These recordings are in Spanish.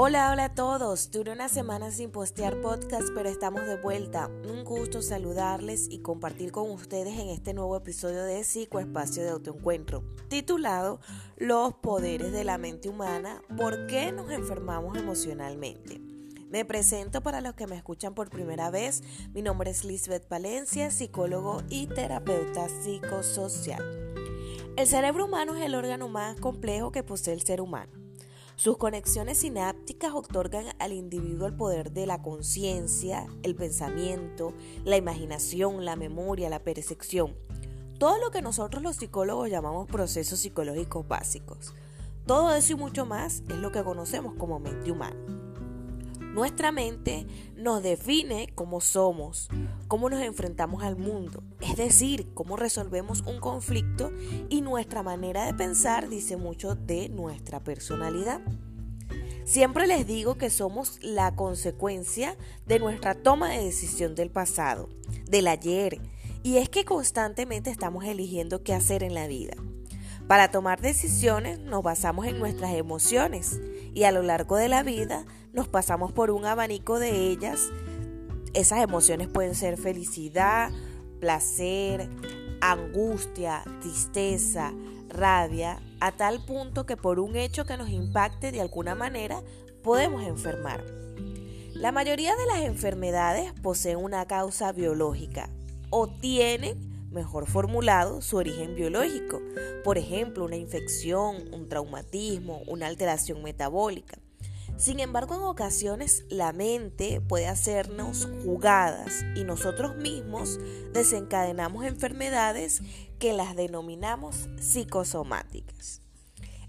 Hola, hola a todos. Duré una semana sin postear podcast, pero estamos de vuelta. Un gusto saludarles y compartir con ustedes en este nuevo episodio de Psicoespacio de Autoencuentro, titulado Los poderes de la mente humana, ¿por qué nos enfermamos emocionalmente? Me presento para los que me escuchan por primera vez. Mi nombre es Lisbeth Valencia, psicólogo y terapeuta psicosocial. El cerebro humano es el órgano más complejo que posee el ser humano. Sus conexiones sinápticas otorgan al individuo el poder de la conciencia, el pensamiento, la imaginación, la memoria, la percepción. Todo lo que nosotros los psicólogos llamamos procesos psicológicos básicos. Todo eso y mucho más es lo que conocemos como mente humana. Nuestra mente nos define cómo somos, cómo nos enfrentamos al mundo, es decir, cómo resolvemos un conflicto y nuestra manera de pensar dice mucho de nuestra personalidad. Siempre les digo que somos la consecuencia de nuestra toma de decisión del pasado, del ayer, y es que constantemente estamos eligiendo qué hacer en la vida. Para tomar decisiones nos basamos en nuestras emociones y a lo largo de la vida nos pasamos por un abanico de ellas. Esas emociones pueden ser felicidad, placer, angustia, tristeza, rabia, a tal punto que por un hecho que nos impacte de alguna manera podemos enfermar. La mayoría de las enfermedades poseen una causa biológica o tienen mejor formulado, su origen biológico. Por ejemplo, una infección, un traumatismo, una alteración metabólica. Sin embargo, en ocasiones la mente puede hacernos jugadas y nosotros mismos desencadenamos enfermedades que las denominamos psicosomáticas.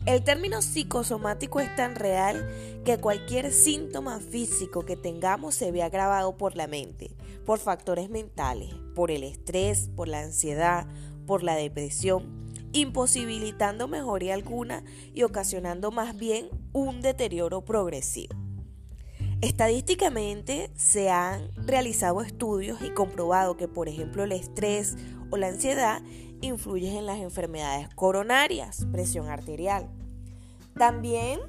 El término psicosomático es tan real que cualquier síntoma físico que tengamos se ve agravado por la mente, por factores mentales, por el estrés, por la ansiedad, por la depresión, imposibilitando mejoría alguna y ocasionando más bien un deterioro progresivo. Estadísticamente se han realizado estudios y comprobado que, por ejemplo, el estrés o la ansiedad influyen en las enfermedades coronarias, presión arterial. También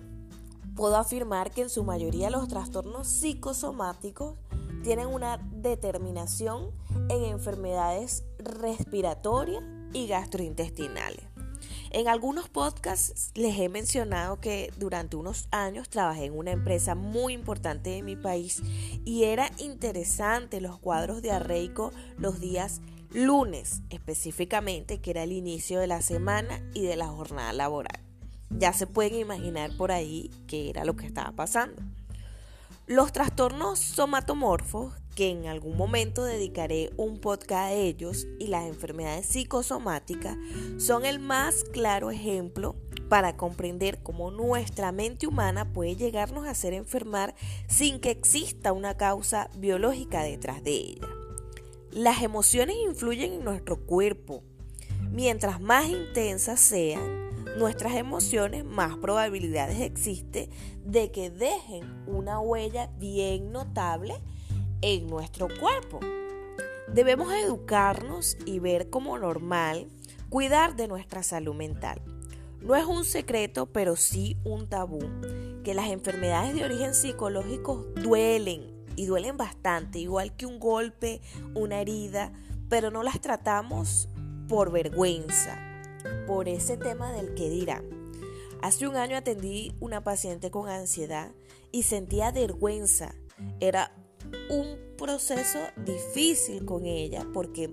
puedo afirmar que en su mayoría los trastornos psicosomáticos tienen una determinación en enfermedades respiratorias y gastrointestinales. En algunos podcasts les he mencionado que durante unos años trabajé en una empresa muy importante de mi país y era interesante los cuadros de arreico los días lunes específicamente, que era el inicio de la semana y de la jornada laboral. Ya se pueden imaginar por ahí qué era lo que estaba pasando. Los trastornos somatomorfos, que en algún momento dedicaré un podcast a ellos, y las enfermedades psicosomáticas, son el más claro ejemplo para comprender cómo nuestra mente humana puede llegarnos a hacer enfermar sin que exista una causa biológica detrás de ella. Las emociones influyen en nuestro cuerpo. Mientras más intensas sean, nuestras emociones, más probabilidades existe de que dejen una huella bien notable en nuestro cuerpo. Debemos educarnos y ver como normal cuidar de nuestra salud mental. No es un secreto, pero sí un tabú, que las enfermedades de origen psicológico duelen y duelen bastante, igual que un golpe, una herida, pero no las tratamos por vergüenza, por ese tema del que dirán. Hace un año atendí una paciente con ansiedad y sentía vergüenza. Era un proceso difícil con ella porque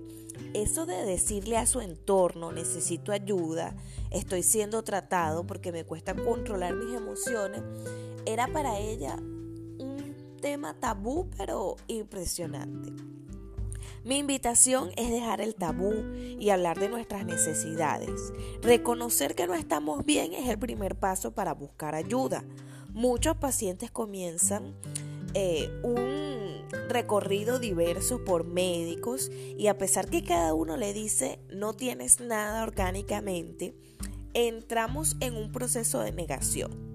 eso de decirle a su entorno necesito ayuda, estoy siendo tratado porque me cuesta controlar mis emociones, era para ella un tema tabú pero impresionante. Mi invitación es dejar el tabú y hablar de nuestras necesidades. Reconocer que no estamos bien es el primer paso para buscar ayuda. Muchos pacientes comienzan eh, un recorrido diverso por médicos y a pesar que cada uno le dice no tienes nada orgánicamente, entramos en un proceso de negación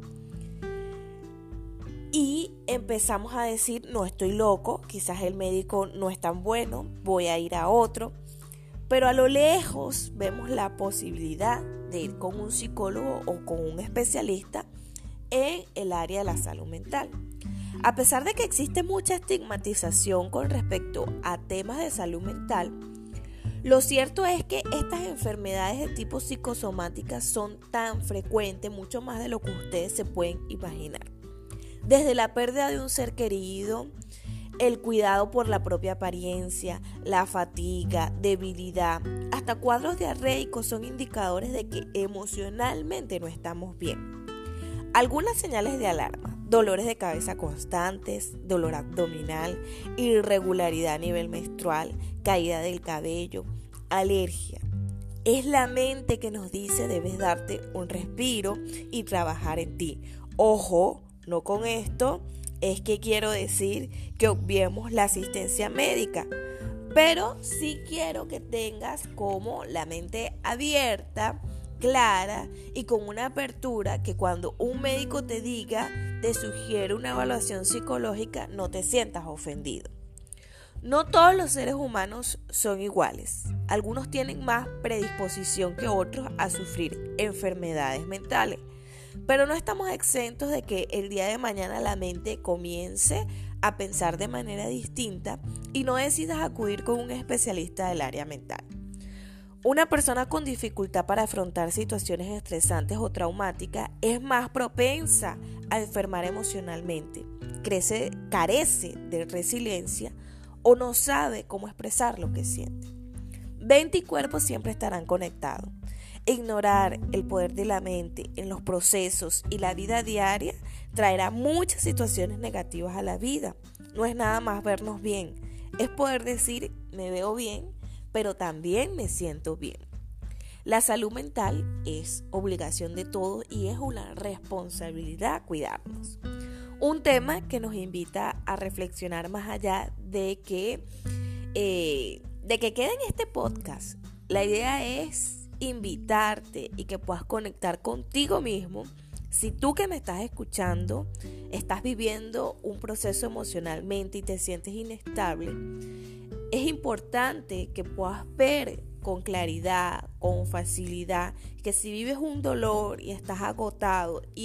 y empezamos a decir, no estoy loco, quizás el médico no es tan bueno, voy a ir a otro. Pero a lo lejos vemos la posibilidad de ir con un psicólogo o con un especialista en el área de la salud mental. A pesar de que existe mucha estigmatización con respecto a temas de salud mental, lo cierto es que estas enfermedades de tipo psicosomática son tan frecuentes, mucho más de lo que ustedes se pueden imaginar. Desde la pérdida de un ser querido, el cuidado por la propia apariencia, la fatiga, debilidad, hasta cuadros diarreicos son indicadores de que emocionalmente no estamos bien. Algunas señales de alarma, dolores de cabeza constantes, dolor abdominal, irregularidad a nivel menstrual, caída del cabello, alergia. Es la mente que nos dice debes darte un respiro y trabajar en ti. Ojo, no con esto es que quiero decir que obviemos la asistencia médica, pero sí quiero que tengas como la mente abierta, clara y con una apertura que cuando un médico te diga, te sugiere una evaluación psicológica, no te sientas ofendido. No todos los seres humanos son iguales. Algunos tienen más predisposición que otros a sufrir enfermedades mentales. Pero no estamos exentos de que el día de mañana la mente comience a pensar de manera distinta y no decidas acudir con un especialista del área mental. Una persona con dificultad para afrontar situaciones estresantes o traumáticas es más propensa a enfermar emocionalmente, crece, carece de resiliencia o no sabe cómo expresar lo que siente. Mente y cuerpo siempre estarán conectados. Ignorar el poder de la mente en los procesos y la vida diaria traerá muchas situaciones negativas a la vida. No es nada más vernos bien, es poder decir me veo bien, pero también me siento bien. La salud mental es obligación de todos y es una responsabilidad cuidarnos. Un tema que nos invita a reflexionar más allá de que, eh, de que quede en este podcast. La idea es invitarte y que puedas conectar contigo mismo. Si tú que me estás escuchando estás viviendo un proceso emocionalmente y te sientes inestable, es importante que puedas ver con claridad, con facilidad, que si vives un dolor y estás agotado y,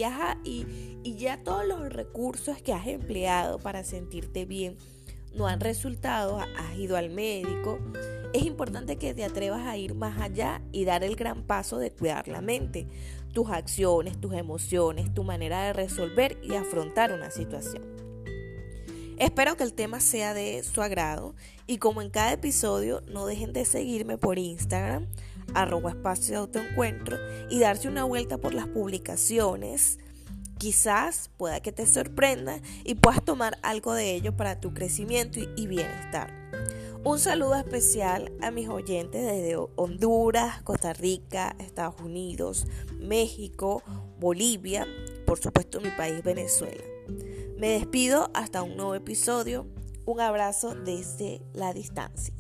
ya todos los recursos que has empleado para sentirte bien no han resultado, has ido al médico, es importante que te atrevas a ir más allá y dar el gran paso de cuidar la mente, tus acciones, tus emociones, tu manera de resolver y afrontar una situación. Espero que el tema sea de su agrado y como en cada episodio no dejen de seguirme por Instagram, arroba espacio de autoencuentro y darse una vuelta por las publicaciones. Quizás pueda que te sorprenda y puedas tomar algo de ello para tu crecimiento y bienestar. Un saludo especial a mis oyentes desde Honduras, Costa Rica, Estados Unidos, México, Bolivia, por supuesto mi país Venezuela. Me despido hasta un nuevo episodio. Un abrazo desde la distancia.